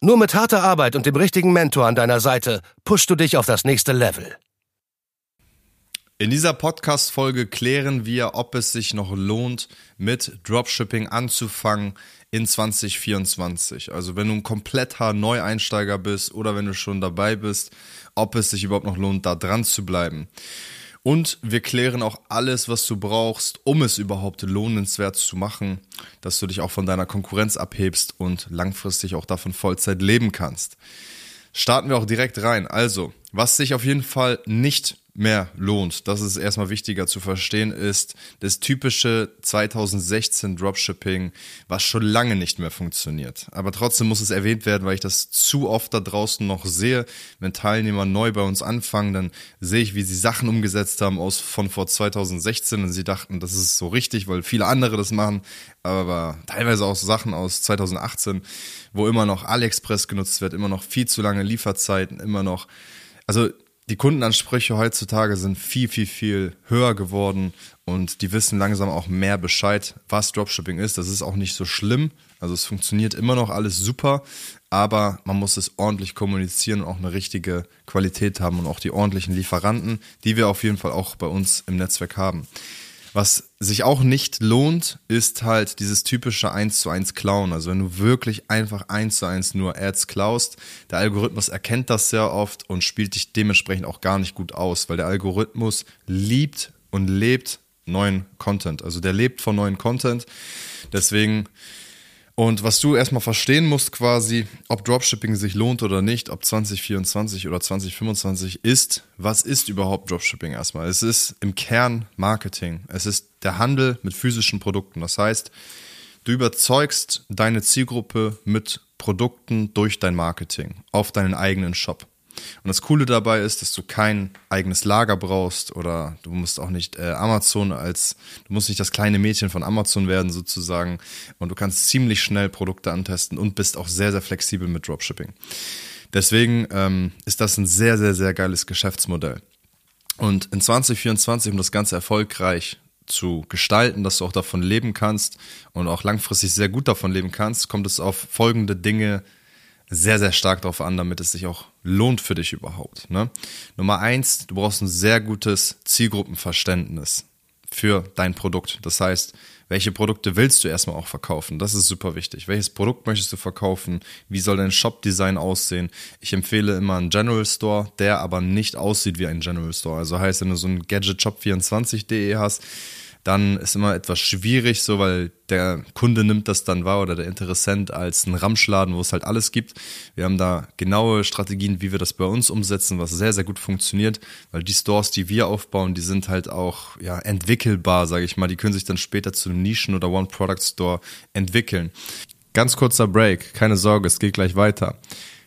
Nur mit harter Arbeit und dem richtigen Mentor an deiner Seite pushst du dich auf das nächste Level. In dieser Podcast-Folge klären wir, ob es sich noch lohnt, mit Dropshipping anzufangen in 2024. Also wenn du ein kompletter Neueinsteiger bist oder wenn du schon dabei bist, ob es sich überhaupt noch lohnt, da dran zu bleiben. Und wir klären auch alles, was du brauchst, um es überhaupt lohnenswert zu machen, dass du dich auch von deiner Konkurrenz abhebst und langfristig auch davon Vollzeit leben kannst. Starten wir auch direkt rein. Also, was sich auf jeden Fall nicht mehr lohnt, das ist erstmal wichtiger zu verstehen, ist das typische 2016 Dropshipping, was schon lange nicht mehr funktioniert. Aber trotzdem muss es erwähnt werden, weil ich das zu oft da draußen noch sehe. Wenn Teilnehmer neu bei uns anfangen, dann sehe ich, wie sie Sachen umgesetzt haben aus von vor 2016 und sie dachten, das ist so richtig, weil viele andere das machen, aber teilweise auch Sachen aus 2018, wo immer noch AliExpress genutzt wird, immer noch viel zu lange Lieferzeiten, immer noch also die Kundenansprüche heutzutage sind viel, viel, viel höher geworden und die wissen langsam auch mehr Bescheid, was Dropshipping ist. Das ist auch nicht so schlimm. Also es funktioniert immer noch alles super, aber man muss es ordentlich kommunizieren und auch eine richtige Qualität haben und auch die ordentlichen Lieferanten, die wir auf jeden Fall auch bei uns im Netzwerk haben. Was sich auch nicht lohnt, ist halt dieses typische 1 zu 1 Klauen. Also wenn du wirklich einfach 1 zu 1 nur Ads klaust, der Algorithmus erkennt das sehr oft und spielt dich dementsprechend auch gar nicht gut aus, weil der Algorithmus liebt und lebt neuen Content. Also der lebt von neuen Content. Deswegen und was du erstmal verstehen musst quasi, ob Dropshipping sich lohnt oder nicht, ob 2024 oder 2025 ist, was ist überhaupt Dropshipping erstmal? Es ist im Kern Marketing. Es ist der Handel mit physischen Produkten. Das heißt, du überzeugst deine Zielgruppe mit Produkten durch dein Marketing auf deinen eigenen Shop. Und das Coole dabei ist, dass du kein eigenes Lager brauchst oder du musst auch nicht äh, Amazon als, du musst nicht das kleine Mädchen von Amazon werden sozusagen und du kannst ziemlich schnell Produkte antesten und bist auch sehr, sehr flexibel mit Dropshipping. Deswegen ähm, ist das ein sehr, sehr, sehr geiles Geschäftsmodell. Und in 2024, um das Ganze erfolgreich zu gestalten, dass du auch davon leben kannst und auch langfristig sehr gut davon leben kannst, kommt es auf folgende Dinge sehr, sehr stark darauf an, damit es sich auch lohnt für dich überhaupt. Ne? Nummer eins, du brauchst ein sehr gutes Zielgruppenverständnis für dein Produkt. Das heißt, welche Produkte willst du erstmal auch verkaufen? Das ist super wichtig. Welches Produkt möchtest du verkaufen? Wie soll dein Shop-Design aussehen? Ich empfehle immer einen General Store, der aber nicht aussieht wie ein General Store. Also heißt, wenn du so ein Gadgetshop24.de hast, dann ist immer etwas schwierig, so weil der Kunde nimmt das dann wahr oder der Interessent als ein Ramschladen, wo es halt alles gibt. Wir haben da genaue Strategien, wie wir das bei uns umsetzen, was sehr, sehr gut funktioniert, weil die Stores, die wir aufbauen, die sind halt auch ja, entwickelbar, sage ich mal. Die können sich dann später zu einem Nischen- oder One-Product-Store entwickeln. Ganz kurzer Break, keine Sorge, es geht gleich weiter.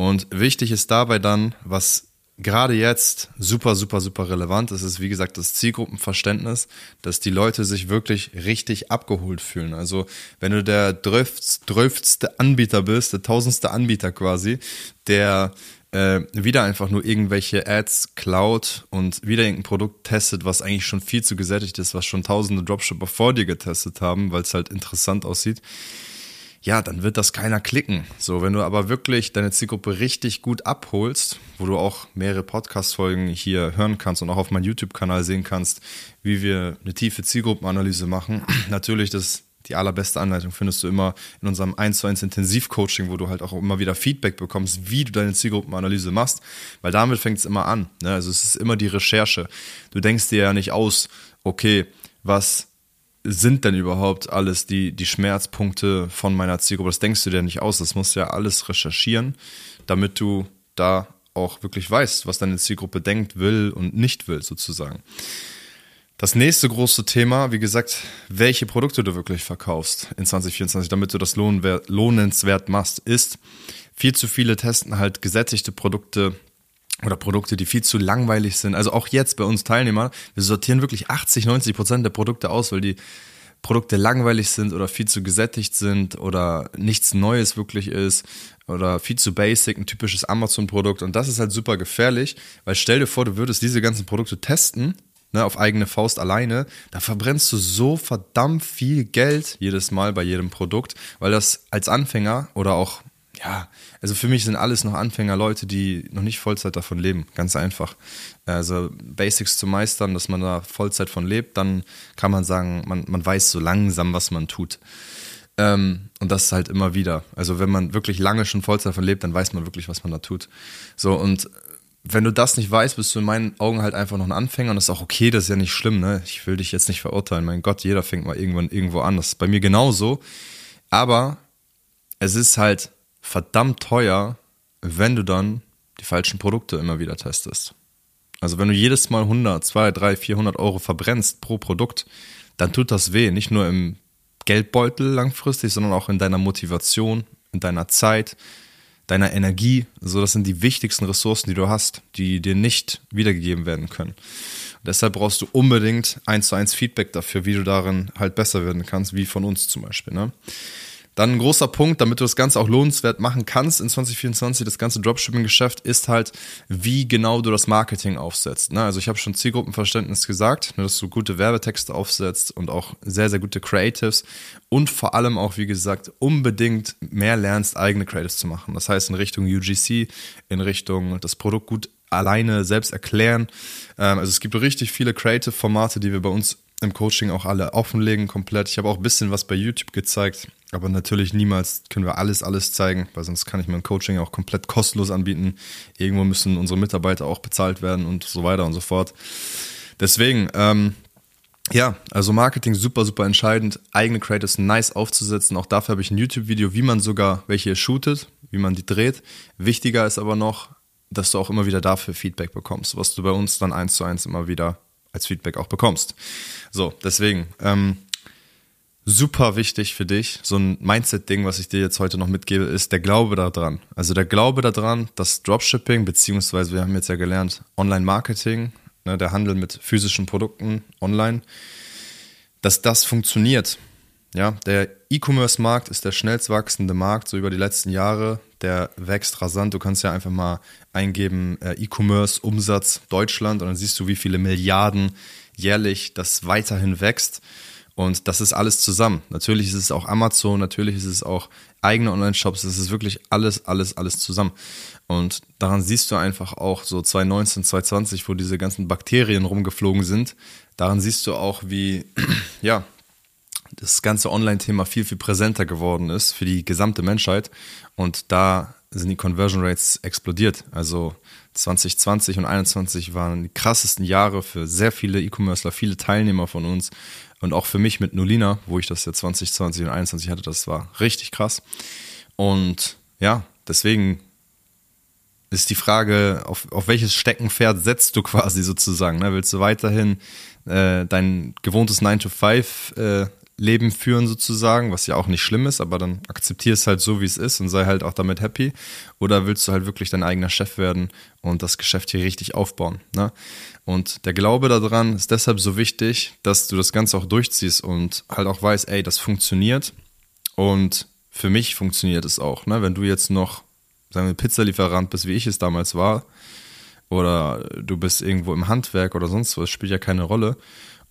Und wichtig ist dabei dann, was gerade jetzt super, super, super relevant ist, ist wie gesagt das Zielgruppenverständnis, dass die Leute sich wirklich richtig abgeholt fühlen. Also wenn du der dröftste Anbieter bist, der tausendste Anbieter quasi, der äh, wieder einfach nur irgendwelche Ads klaut und wieder irgendein Produkt testet, was eigentlich schon viel zu gesättigt ist, was schon tausende Dropshipper vor dir getestet haben, weil es halt interessant aussieht, ja, dann wird das keiner klicken. So, wenn du aber wirklich deine Zielgruppe richtig gut abholst, wo du auch mehrere Podcast-Folgen hier hören kannst und auch auf meinem YouTube-Kanal sehen kannst, wie wir eine tiefe Zielgruppenanalyse machen. Natürlich das Die allerbeste Anleitung findest du immer in unserem 1 zu 1 Intensivcoaching, wo du halt auch immer wieder Feedback bekommst, wie du deine Zielgruppenanalyse machst, weil damit fängt es immer an. Ne? Also es ist immer die Recherche. Du denkst dir ja nicht aus, okay, was sind denn überhaupt alles die, die Schmerzpunkte von meiner Zielgruppe? Das denkst du dir nicht aus. Das musst du ja alles recherchieren, damit du da auch wirklich weißt, was deine Zielgruppe denkt, will und nicht will, sozusagen. Das nächste große Thema, wie gesagt, welche Produkte du wirklich verkaufst in 2024, damit du das lohnenswert machst, ist, viel zu viele testen halt gesättigte Produkte oder Produkte, die viel zu langweilig sind. Also auch jetzt bei uns Teilnehmer, wir sortieren wirklich 80, 90 Prozent der Produkte aus, weil die Produkte langweilig sind oder viel zu gesättigt sind oder nichts Neues wirklich ist oder viel zu basic, ein typisches Amazon-Produkt. Und das ist halt super gefährlich, weil stell dir vor, du würdest diese ganzen Produkte testen, ne, auf eigene Faust alleine, da verbrennst du so verdammt viel Geld jedes Mal bei jedem Produkt, weil das als Anfänger oder auch ja, also für mich sind alles noch Anfänger, Leute, die noch nicht Vollzeit davon leben. Ganz einfach. Also Basics zu meistern, dass man da Vollzeit von lebt, dann kann man sagen, man, man weiß so langsam, was man tut. Ähm, und das halt immer wieder. Also wenn man wirklich lange schon Vollzeit von lebt, dann weiß man wirklich, was man da tut. So, und wenn du das nicht weißt, bist du in meinen Augen halt einfach noch ein Anfänger und das ist auch okay, das ist ja nicht schlimm, ne? Ich will dich jetzt nicht verurteilen. Mein Gott, jeder fängt mal irgendwann irgendwo an. Das ist bei mir genauso. Aber es ist halt verdammt teuer, wenn du dann die falschen Produkte immer wieder testest. Also wenn du jedes Mal 100, 2, 3, 400 Euro verbrennst pro Produkt, dann tut das weh. Nicht nur im Geldbeutel langfristig, sondern auch in deiner Motivation, in deiner Zeit, deiner Energie. So, das sind die wichtigsten Ressourcen, die du hast, die dir nicht wiedergegeben werden können. Und deshalb brauchst du unbedingt eins zu eins Feedback dafür, wie du darin halt besser werden kannst, wie von uns zum Beispiel. Ne? Dann ein großer Punkt, damit du das Ganze auch lohnenswert machen kannst in 2024, das ganze Dropshipping-Geschäft, ist halt, wie genau du das Marketing aufsetzt. Ne? Also ich habe schon Zielgruppenverständnis gesagt, ne, dass du gute Werbetexte aufsetzt und auch sehr, sehr gute Creatives und vor allem auch, wie gesagt, unbedingt mehr lernst, eigene Creatives zu machen. Das heißt in Richtung UGC, in Richtung das Produkt gut alleine selbst erklären. Ähm, also es gibt richtig viele Creative-Formate, die wir bei uns im Coaching auch alle offenlegen komplett. Ich habe auch ein bisschen was bei YouTube gezeigt aber natürlich niemals können wir alles, alles zeigen, weil sonst kann ich mein Coaching auch komplett kostenlos anbieten. Irgendwo müssen unsere Mitarbeiter auch bezahlt werden und so weiter und so fort. Deswegen, ähm, ja, also Marketing super, super entscheidend. Eigene Creators nice aufzusetzen. Auch dafür habe ich ein YouTube-Video, wie man sogar welche shootet, wie man die dreht. Wichtiger ist aber noch, dass du auch immer wieder dafür Feedback bekommst, was du bei uns dann eins zu eins immer wieder als Feedback auch bekommst. So, deswegen, ähm, super wichtig für dich, so ein Mindset-Ding, was ich dir jetzt heute noch mitgebe, ist der Glaube daran. Also der Glaube daran, dass Dropshipping, beziehungsweise wir haben jetzt ja gelernt, Online-Marketing, ne, der Handel mit physischen Produkten online, dass das funktioniert. Ja, der E-Commerce-Markt ist der schnellst wachsende Markt so über die letzten Jahre. Der wächst rasant. Du kannst ja einfach mal eingeben äh, E-Commerce-Umsatz Deutschland und dann siehst du, wie viele Milliarden jährlich das weiterhin wächst. Und das ist alles zusammen. Natürlich ist es auch Amazon, natürlich ist es auch eigene Online-Shops, es ist wirklich alles, alles, alles zusammen. Und daran siehst du einfach auch so 2019, 2020, wo diese ganzen Bakterien rumgeflogen sind, daran siehst du auch, wie, ja, das ganze Online-Thema viel, viel präsenter geworden ist für die gesamte Menschheit. Und da sind die Conversion Rates explodiert. Also 2020 und 2021 waren die krassesten Jahre für sehr viele E-Commercer, viele Teilnehmer von uns. Und auch für mich mit Nolina, wo ich das ja 2020 und 2021 hatte, das war richtig krass. Und ja, deswegen ist die Frage, auf, auf welches Steckenpferd setzt du quasi sozusagen? Ne? Willst du weiterhin äh, dein gewohntes 9-to-5 äh, Leben führen sozusagen, was ja auch nicht schlimm ist, aber dann akzeptier es halt so, wie es ist und sei halt auch damit happy. Oder willst du halt wirklich dein eigener Chef werden und das Geschäft hier richtig aufbauen? Ne? Und der Glaube daran ist deshalb so wichtig, dass du das Ganze auch durchziehst und halt auch weißt, ey, das funktioniert und für mich funktioniert es auch. Ne? Wenn du jetzt noch, sagen wir, Pizzalieferant bist, wie ich es damals war, oder du bist irgendwo im Handwerk oder sonst was, spielt ja keine Rolle.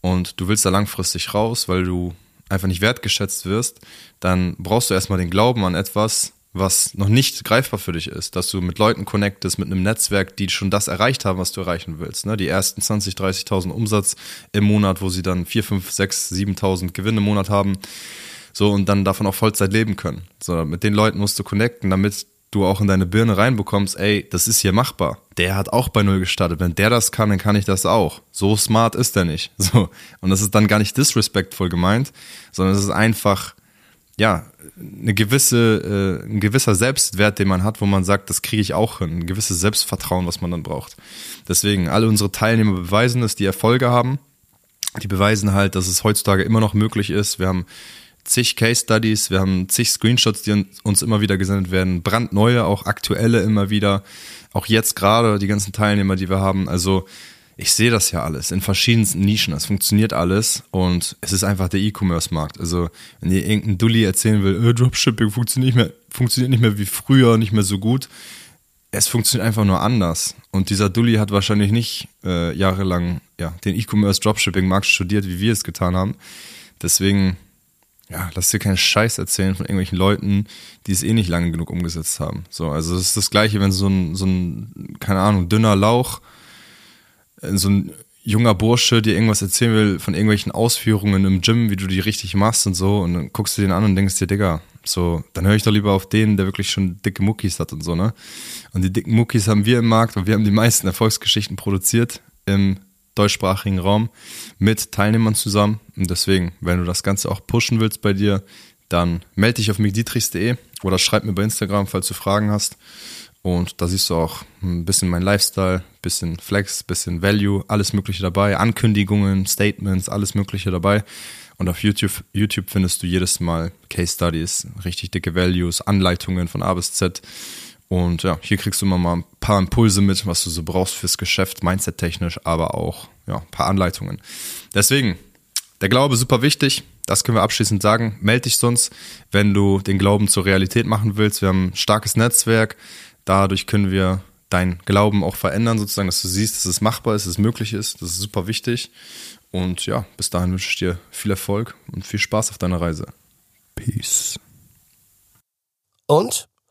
Und du willst da langfristig raus, weil du einfach nicht wertgeschätzt wirst, dann brauchst du erstmal den Glauben an etwas, was noch nicht greifbar für dich ist, dass du mit Leuten connectest, mit einem Netzwerk, die schon das erreicht haben, was du erreichen willst. Ne? Die ersten 20, 30.000 Umsatz im Monat, wo sie dann 4, 5, 6, 7.000 Gewinne im Monat haben. So, und dann davon auch Vollzeit leben können. So, mit den Leuten musst du connecten, damit du auch in deine Birne reinbekommst, ey, das ist hier machbar. Der hat auch bei Null gestartet. Wenn der das kann, dann kann ich das auch. So smart ist der nicht. So. Und das ist dann gar nicht disrespectful gemeint, sondern es ist einfach, ja, eine gewisse, äh, ein gewisser Selbstwert, den man hat, wo man sagt, das kriege ich auch hin. Ein gewisses Selbstvertrauen, was man dann braucht. Deswegen, alle unsere Teilnehmer beweisen es, die Erfolge haben. Die beweisen halt, dass es heutzutage immer noch möglich ist. Wir haben zig Case Studies, wir haben zig Screenshots, die uns immer wieder gesendet werden, brandneue, auch aktuelle immer wieder, auch jetzt gerade die ganzen Teilnehmer, die wir haben. Also ich sehe das ja alles in verschiedensten Nischen, das funktioniert alles und es ist einfach der E-Commerce-Markt. Also wenn dir irgendein Dulli erzählen will, äh, Dropshipping funktioniert nicht, mehr, funktioniert nicht mehr wie früher, nicht mehr so gut, es funktioniert einfach nur anders. Und dieser Dulli hat wahrscheinlich nicht äh, jahrelang ja, den E-Commerce Dropshipping-Markt studiert, wie wir es getan haben. Deswegen ja, lass dir keinen Scheiß erzählen von irgendwelchen Leuten, die es eh nicht lange genug umgesetzt haben. So, also es ist das Gleiche, wenn so ein, so ein, keine Ahnung, dünner Lauch, äh, so ein junger Bursche dir irgendwas erzählen will von irgendwelchen Ausführungen im Gym, wie du die richtig machst und so, und dann guckst du den an und denkst dir, Digga, so, dann höre ich doch lieber auf den, der wirklich schon dicke Muckis hat und so, ne? Und die dicken Muckis haben wir im Markt und wir haben die meisten Erfolgsgeschichten produziert im deutschsprachigen Raum mit Teilnehmern zusammen. Und deswegen, wenn du das Ganze auch pushen willst bei dir, dann melde dich auf migdietrichs.de oder schreib mir bei Instagram, falls du Fragen hast. Und da siehst du auch ein bisschen mein Lifestyle, bisschen Flex, bisschen Value, alles Mögliche dabei, Ankündigungen, Statements, alles Mögliche dabei. Und auf YouTube, YouTube findest du jedes Mal Case Studies, richtig dicke Values, Anleitungen von A bis Z und ja, hier kriegst du immer mal ein paar Impulse mit, was du so brauchst fürs Geschäft, mindset-technisch, aber auch ja, ein paar Anleitungen. Deswegen, der Glaube super wichtig. Das können wir abschließend sagen. Meld dich sonst, wenn du den Glauben zur Realität machen willst. Wir haben ein starkes Netzwerk. Dadurch können wir dein Glauben auch verändern, sozusagen, dass du siehst, dass es machbar ist, dass es möglich ist. Das ist super wichtig. Und ja, bis dahin wünsche ich dir viel Erfolg und viel Spaß auf deiner Reise. Peace. Und?